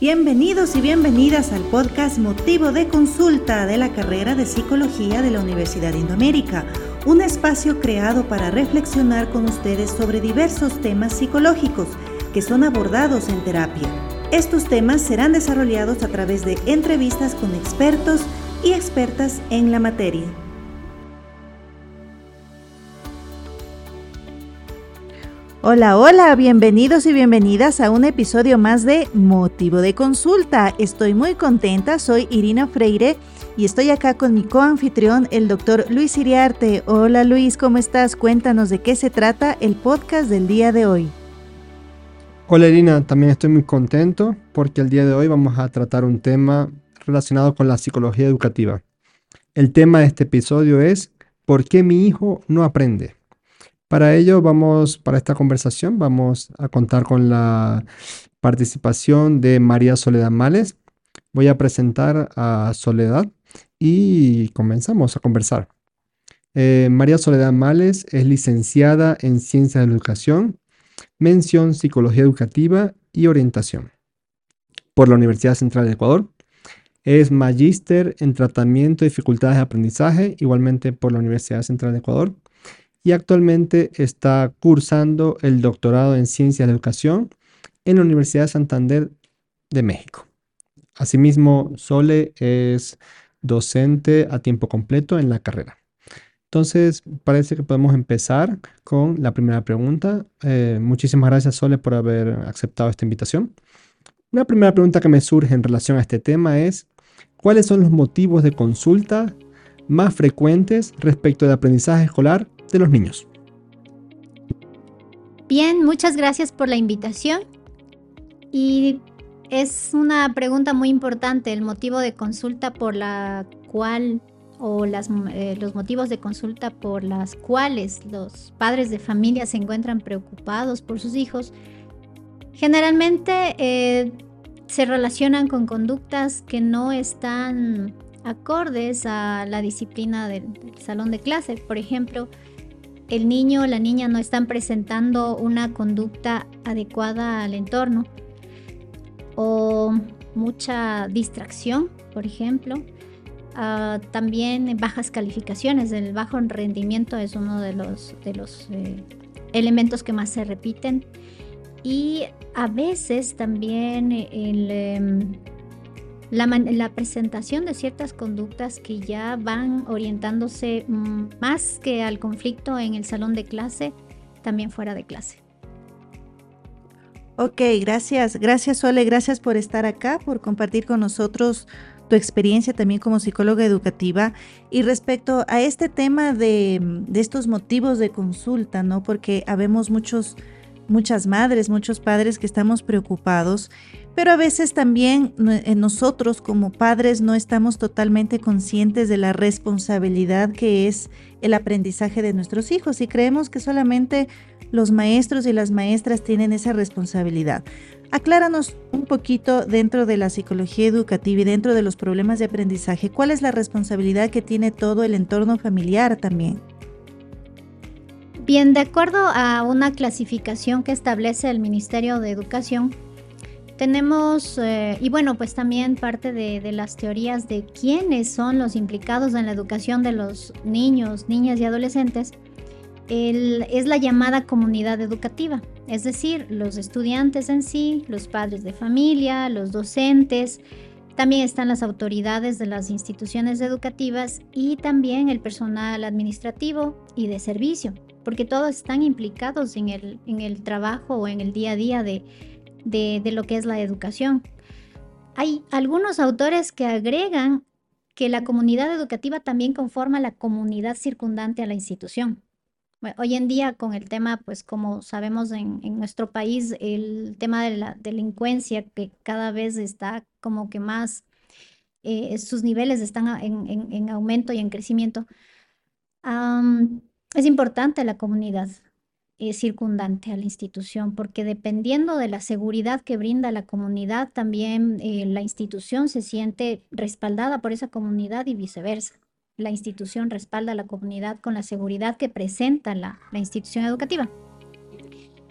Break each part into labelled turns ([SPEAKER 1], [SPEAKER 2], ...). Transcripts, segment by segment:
[SPEAKER 1] Bienvenidos y bienvenidas al podcast Motivo de Consulta de la carrera de Psicología de la Universidad de Indoamérica, un espacio creado para reflexionar con ustedes sobre diversos temas psicológicos que son abordados en terapia. Estos temas serán desarrollados a través de entrevistas con expertos y expertas en la materia. Hola, hola, bienvenidos y bienvenidas a un episodio más de Motivo de Consulta. Estoy muy contenta, soy Irina Freire y estoy acá con mi coanfitrión, el doctor Luis Iriarte. Hola Luis, ¿cómo estás? Cuéntanos de qué se trata el podcast del día de hoy.
[SPEAKER 2] Hola Irina, también estoy muy contento porque el día de hoy vamos a tratar un tema relacionado con la psicología educativa. El tema de este episodio es ¿por qué mi hijo no aprende? Para ello vamos, para esta conversación, vamos a contar con la participación de María Soledad Males. Voy a presentar a Soledad y comenzamos a conversar. Eh, María Soledad Males es licenciada en Ciencias de la Educación, mención Psicología Educativa y Orientación por la Universidad Central de Ecuador. Es magíster en Tratamiento de Dificultades de Aprendizaje, igualmente por la Universidad Central de Ecuador y actualmente está cursando el doctorado en Ciencias de Educación en la Universidad de Santander de México. Asimismo, Sole es docente a tiempo completo en la carrera. Entonces, parece que podemos empezar con la primera pregunta. Eh, muchísimas gracias, Sole, por haber aceptado esta invitación. Una primera pregunta que me surge en relación a este tema es, ¿cuáles son los motivos de consulta más frecuentes respecto del aprendizaje escolar de los niños.
[SPEAKER 3] Bien, muchas gracias por la invitación. Y es una pregunta muy importante, el motivo de consulta por la cual o las, eh, los motivos de consulta por las cuales los padres de familia se encuentran preocupados por sus hijos, generalmente eh, se relacionan con conductas que no están acordes a la disciplina del salón de clase. Por ejemplo, el niño o la niña no están presentando una conducta adecuada al entorno o mucha distracción, por ejemplo. Ah, también bajas calificaciones, el bajo rendimiento es uno de los, eh, elementos que más se repiten. Y a veces también el, la, presentación de ciertas conductas que ya van orientándose mm, más que al conflicto en el salón de clase, también fuera de clase.
[SPEAKER 1] Ok, gracias. Gracias Sole, gracias por estar acá, por compartir con nosotros tu experiencia también como psicóloga educativa. Y respecto a este tema de, de estos motivos de consulta, ¿no? Porque habemos muchos muchas madres, muchos padres que estamos preocupados, pero a veces también eh, nosotros como padres no estamos totalmente conscientes de la responsabilidad que es el aprendizaje de nuestros hijos y creemos que solamente los maestros y las maestras tienen esa responsabilidad. Acláranos un poquito dentro de la psicología educativa y dentro de los problemas de aprendizaje, ¿cuál es la responsabilidad que tiene todo el entorno familiar también?
[SPEAKER 3] Bien, de acuerdo a una clasificación que establece el Ministerio de Educación, tenemos, eh, y bueno, pues también parte de, las teorías de quiénes son los implicados en la educación de los niños, niñas y adolescentes, es la llamada comunidad educativa, es decir, los estudiantes en sí, los padres de familia, los docentes, también están las autoridades de las instituciones educativas y también el personal administrativo y de servicio porque todos están implicados en el, en el trabajo o en el día a día de, de, lo que es la educación. Hay algunos autores que agregan que la comunidad educativa también conforma la comunidad circundante a la institución. hoy en día con el tema, pues como sabemos en, nuestro país, el tema de la delincuencia que cada vez está como que más, eh, sus niveles están en, en, aumento y en crecimiento es importante la comunidad circundante a la institución, porque dependiendo de la seguridad que brinda la comunidad, también eh, la institución se siente respaldada por esa comunidad y viceversa. La institución respalda a la comunidad con la seguridad que presenta la institución educativa.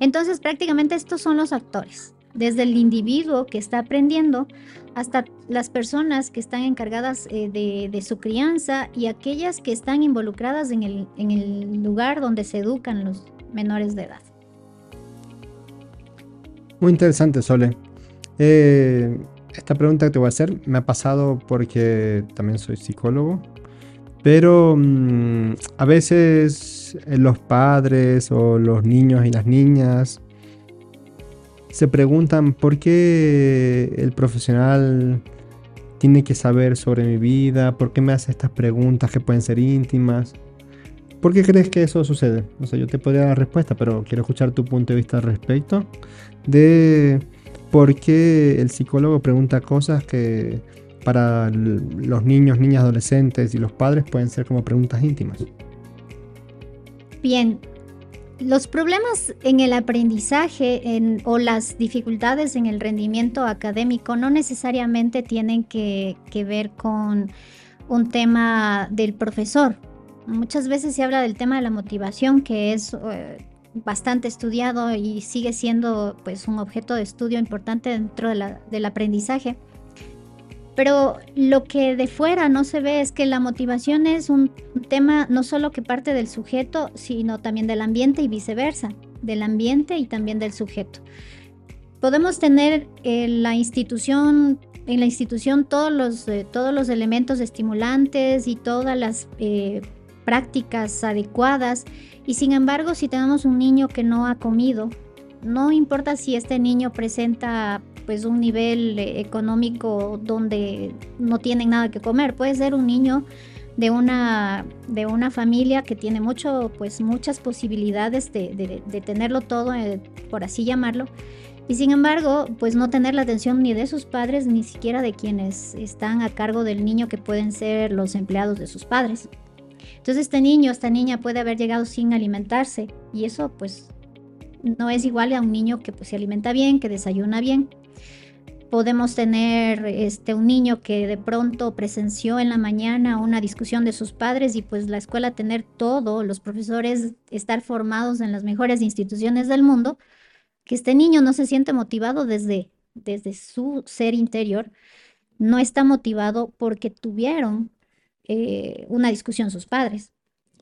[SPEAKER 3] Entonces, prácticamente estos son los actores. Desde el individuo que está aprendiendo hasta las personas que están encargadas eh, de, su crianza y aquellas que están involucradas en el, lugar donde se educan los menores de edad.
[SPEAKER 2] Muy interesante, Sole. Eh, esta pregunta que te voy a hacer me ha pasado porque también soy psicólogo, pero mm, a veces eh, los padres o los niños y las niñas se preguntan por qué el profesional tiene que saber sobre mi vida, por qué me hace estas preguntas que pueden ser íntimas. ¿Por qué crees que eso sucede? O sea, yo te podría dar respuesta, pero quiero escuchar tu punto de vista al respecto de por qué el psicólogo pregunta cosas que para los niños, niñas, adolescentes y los padres pueden ser como preguntas íntimas.
[SPEAKER 3] Bien, los problemas en el aprendizaje o las dificultades en el rendimiento académico no necesariamente tienen que, ver con un tema del profesor. Muchas veces se habla del tema de la motivación, que es eh, bastante estudiado y sigue siendo pues, un objeto de estudio importante dentro del aprendizaje. Pero lo que de fuera no se ve es que la motivación es un tema no solo que parte del sujeto, sino también del ambiente y viceversa, del ambiente y también del sujeto. Podemos tener en la institución, en la institución todos los, eh, todos los elementos estimulantes y todas las eh, prácticas adecuadas, y sin embargo, si tenemos un niño que no ha comido, no importa si este niño presenta pues un nivel eh, económico donde no tienen nada que comer. Puede ser un niño de una, de una familia que tiene mucho, pues muchas posibilidades de, tenerlo todo, eh, por así llamarlo. Y sin embargo, pues no tener la atención ni de sus padres, ni siquiera de quienes están a cargo del niño, que pueden ser los empleados de sus padres. Entonces este niño, esta niña puede haber llegado sin alimentarse y eso pues no es igual a un niño que pues se alimenta bien, que desayuna bien podemos tener este, un niño que de pronto presenció en la mañana una discusión de sus padres y pues la escuela tener todo, los profesores estar formados en las mejores instituciones del mundo, que este niño no se siente motivado desde, desde su ser interior, no está motivado porque tuvieron eh, una discusión sus padres.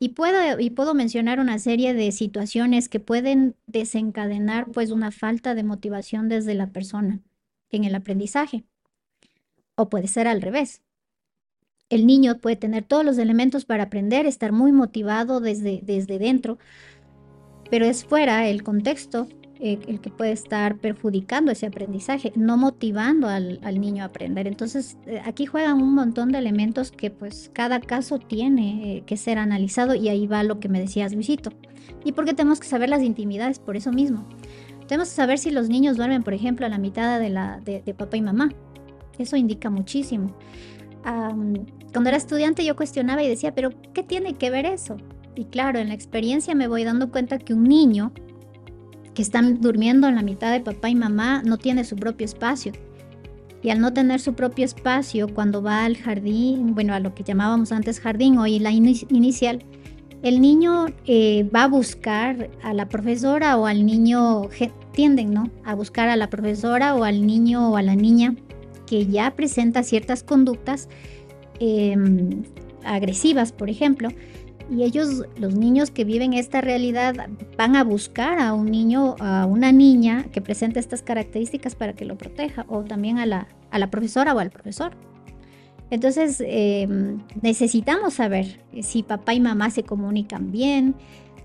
[SPEAKER 3] Y puedo, y puedo mencionar una serie de situaciones que pueden desencadenar pues una falta de motivación desde la persona en el aprendizaje. O puede ser al revés. El niño puede tener todos los elementos para aprender, estar muy motivado desde, desde dentro, pero es fuera el contexto eh, el que puede estar perjudicando ese aprendizaje, no motivando al, niño a aprender. Entonces, eh, aquí juegan un montón de elementos que pues cada caso tiene eh, que ser analizado y ahí va lo que me decías, Luisito. Y porque tenemos que saber las intimidades por eso mismo. Tenemos que saber si los niños duermen, por ejemplo, a la mitad de, la, de, papá y mamá. Eso indica muchísimo. cuando era estudiante yo cuestionaba y decía, pero ¿qué tiene que ver eso? Y claro, en la experiencia me voy dando cuenta que un niño que está durmiendo en la mitad de papá y mamá no tiene su propio espacio. Y al no tener su propio espacio, cuando va al jardín, bueno, a lo que llamábamos antes jardín, hoy la inicial, el niño eh, va a buscar a la profesora o al niño, tienden, ¿no? A buscar a la profesora o al niño o a la niña que ya presenta ciertas conductas em, agresivas, por ejemplo. Y ellos, los niños que viven esta realidad, van a buscar a un niño, a una niña que presente estas características para que lo proteja, o también a la, a la profesora o al profesor. Entonces, em, necesitamos saber si papá y mamá se comunican bien,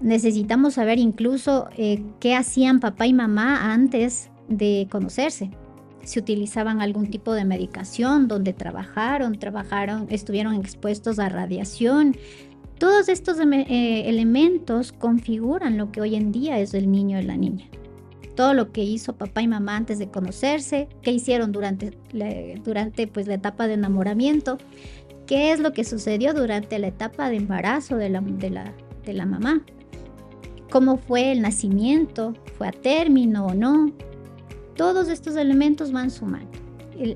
[SPEAKER 3] necesitamos saber incluso eh, qué hacían papá y mamá antes de conocerse. Si utilizaban algún tipo de medicación, donde trabajaron, trabajaron, estuvieron expuestos a radiación. Todos estos eh, elementos configuran lo que hoy en día es el niño y la niña todo lo que hizo papá y mamá antes de conocerse, qué hicieron durante, durante pues, la etapa de enamoramiento, qué es lo que sucedió durante la etapa de embarazo de la, de la, de la mamá, cómo fue el nacimiento, fue a término o no. Todos estos elementos van sumando.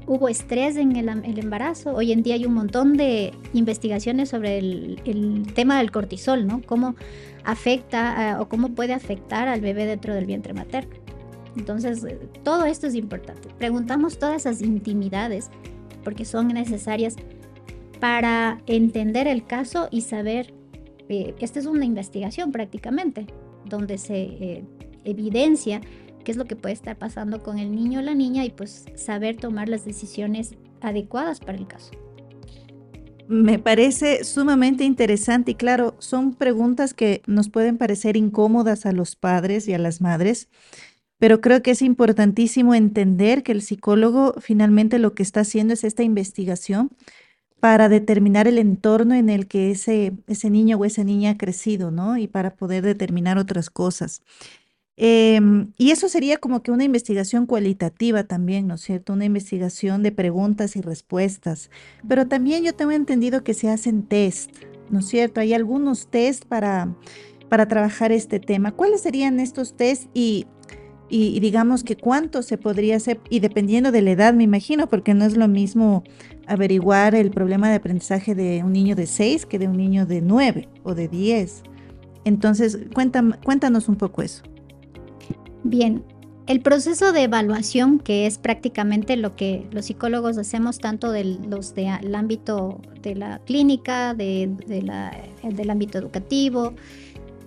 [SPEAKER 3] hubo estrés en el, embarazo. Hoy en día hay un montón de investigaciones sobre el, el tema del cortisol, ¿no? Cómo afecta o cómo puede afectar al bebé dentro del vientre materno. Entonces, eh, todo esto es importante. Preguntamos todas esas intimidades porque son necesarias para entender el caso y saber, eh, esta es una investigación prácticamente, donde se eh, evidencia qué es lo que puede estar pasando con el niño o la niña y pues saber tomar las decisiones adecuadas para el caso.
[SPEAKER 1] Me parece sumamente interesante y claro, son preguntas que nos pueden parecer incómodas a los padres y a las madres, pero creo que es importantísimo entender que el psicólogo finalmente lo que está haciendo es esta investigación para determinar el entorno en el que ese, ese niño o esa niña ha crecido, ¿no? Y para poder determinar otras cosas. Em, y eso sería como que una investigación cualitativa también, ¿no es cierto? Una investigación de preguntas y respuestas. Pero también yo tengo entendido que se hacen test, ¿no es cierto? Hay algunos test para, para trabajar este tema. ¿Cuáles serían estos test y y, digamos que cuánto se podría hacer, y dependiendo de la edad, me imagino, porque no es lo mismo averiguar el problema de aprendizaje de un niño de 6 que de un niño de 9 o de 10. Entonces, cuéntanos un poco eso.
[SPEAKER 3] Bien, el proceso de evaluación, que es prácticamente lo que los psicólogos hacemos tanto de los del ámbito de la clínica, de, del ámbito educativo,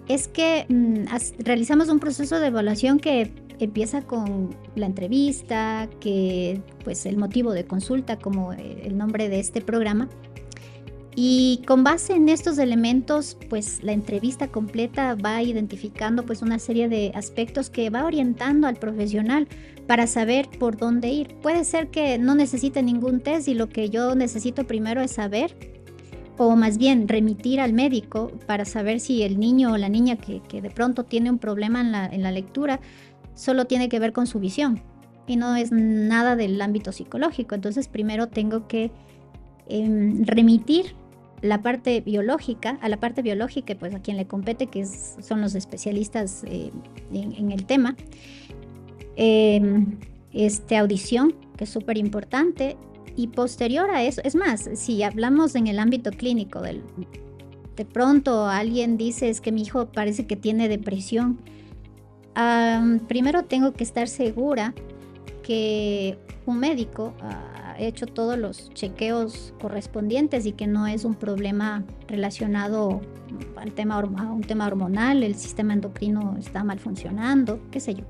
[SPEAKER 3] es que mm, realizamos un proceso de evaluación que empieza con la entrevista, que pues el motivo de consulta como eh, el nombre de este programa. Y con base en estos elementos, pues la entrevista completa va identificando pues una serie de aspectos que va orientando al profesional para saber por dónde ir. Puede ser que no necesite ningún test y lo que yo necesito primero es saber o más bien remitir al médico para saber si el niño o la niña que, de pronto tiene un problema en la, en la lectura solo tiene que ver con su visión y no es nada del ámbito psicológico. Entonces primero tengo que em, remitir la parte biológica, a la parte biológica, pues a quien le compete, que son los especialistas eh, en, el tema. Em, este, audición, que es súper importante. Y posterior a eso, es más, si hablamos en el ámbito clínico, del, de pronto alguien dice es que mi hijo parece que tiene depresión primero tengo que estar segura que un médico ha hecho todos los chequeos correspondientes y que no es un problema relacionado al tema, a un tema hormonal, el sistema endocrino está mal funcionando, qué sé yo.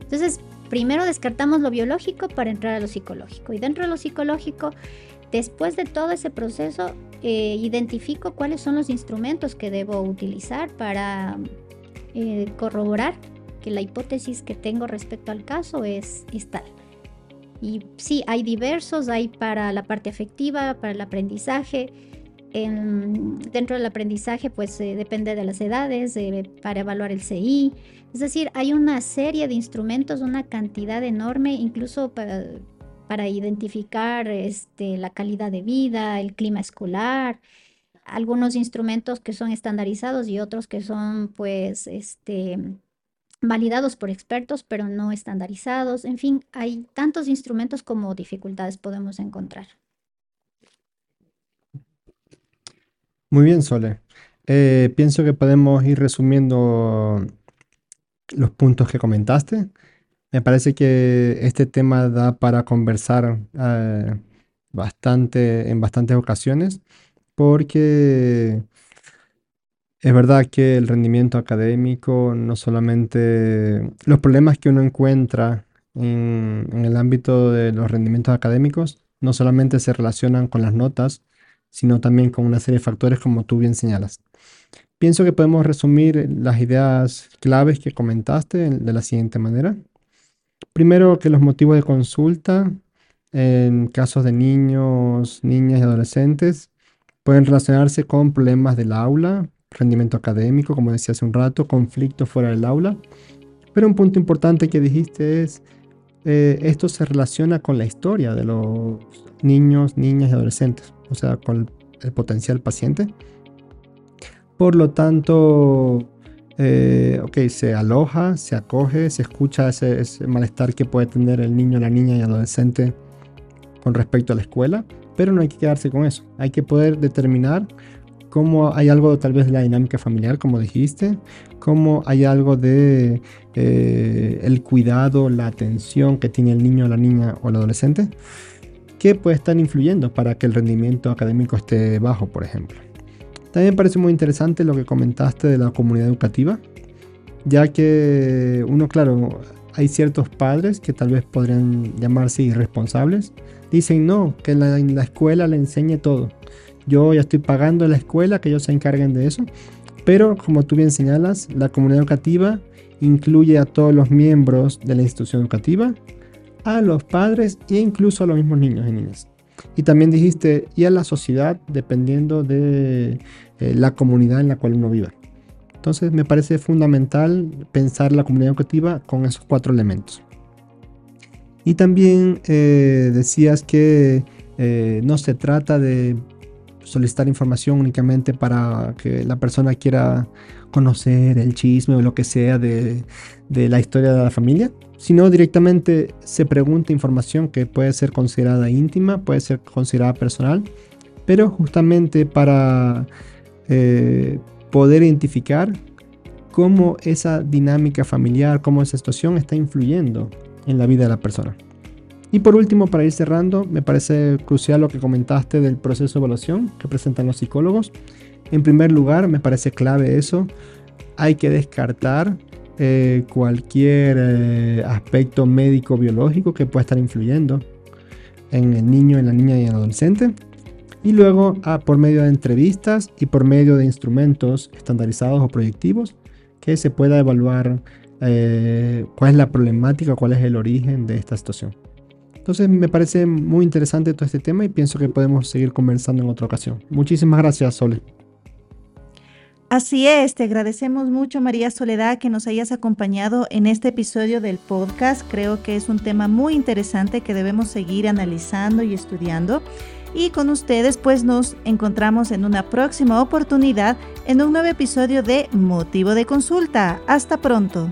[SPEAKER 3] Entonces, primero descartamos lo biológico para entrar a lo psicológico. Y dentro de lo psicológico, después de todo ese proceso, eh, identifico cuáles son los instrumentos que debo utilizar para eh, corroborar que la hipótesis que tengo respecto al caso es, tal. Y sí, hay diversos, hay para la parte afectiva, para el aprendizaje. dentro del aprendizaje, pues eh, depende de las edades, para evaluar el CI. Es decir, hay una serie de instrumentos, una cantidad enorme, incluso para, para identificar este, la calidad de vida, el clima escolar, algunos instrumentos que son estandarizados y otros que son, pues, este, validados por expertos, pero no estandarizados. En fin, hay tantos instrumentos como dificultades podemos encontrar.
[SPEAKER 2] Muy bien, Sole. Eh, pienso que podemos ir resumiendo los puntos que comentaste. Me parece que este tema da para conversar eh, bastante en bastantes ocasiones porque es verdad que el rendimiento académico, no solamente los problemas que uno encuentra en, el ámbito de los rendimientos académicos, no solamente se relacionan con las notas, sino también con una serie de factores como tú bien señalas. Pienso que podemos resumir las ideas claves que comentaste de la siguiente manera. Primero, que los motivos de consulta en casos de niños, niñas y adolescentes pueden relacionarse con problemas del aula, rendimiento académico, como decía hace un rato, conflicto fuera del aula. Pero un punto importante que dijiste es, eh, esto se relaciona con la historia de los niños, niñas y adolescentes, o sea, con el potencial paciente. Por lo tanto, eh, ok, se aloja, se acoge, se escucha ese, ese, malestar que puede tener el niño, la niña y adolescente con respecto a la escuela, pero no hay que quedarse con eso. Hay que poder determinar cómo hay algo tal vez de la dinámica familiar, como dijiste, cómo hay algo de eh, el cuidado, la atención que tiene el niño, la niña o el adolescente, que puede estar influyendo para que el rendimiento académico esté bajo, por ejemplo. También me parece muy interesante lo que comentaste de la comunidad educativa, ya que uno, claro, hay ciertos padres que tal vez podrían llamarse irresponsables. Dicen, no, que la, la escuela le enseñe todo. Yo ya estoy pagando la escuela, que ellos se encarguen de eso. Pero como tú bien señalas, la comunidad educativa incluye a todos los miembros de la institución educativa, a los padres e incluso a los mismos niños y niñas. Y también dijiste, y a la sociedad, dependiendo de eh, la comunidad en la cual uno viva. Entonces me parece fundamental pensar la comunidad educativa con esos cuatro elementos. Y también eh, decías que eh, no se trata de solicitar información únicamente para que la persona quiera conocer el chisme o lo que sea de, de la historia de la familia, sino directamente se pregunta información que puede ser considerada íntima, puede ser considerada personal, pero justamente para eh, poder identificar cómo esa dinámica familiar, cómo esa situación está influyendo en la vida de la persona. Y por último, para ir cerrando, me parece crucial lo que comentaste del proceso de evaluación que presentan los psicólogos. En primer lugar, me parece clave eso. Hay que descartar eh, cualquier eh, aspecto médico-biológico que pueda estar influyendo en el niño, en la niña y en el adolescente. Y luego, ah, por medio de entrevistas y por medio de instrumentos estandarizados o proyectivos, que se pueda evaluar eh, cuál es la problemática, cuál es el origen de esta situación. Entonces me parece muy interesante todo este tema y pienso que podemos seguir conversando en otra ocasión. Muchísimas gracias, Sole.
[SPEAKER 1] Así es, te agradecemos mucho María Soledad que nos hayas acompañado en este episodio del podcast. Creo que es un tema muy interesante que debemos seguir analizando y estudiando. Y con ustedes pues nos encontramos en una próxima oportunidad en un nuevo episodio de Motivo de Consulta. Hasta pronto.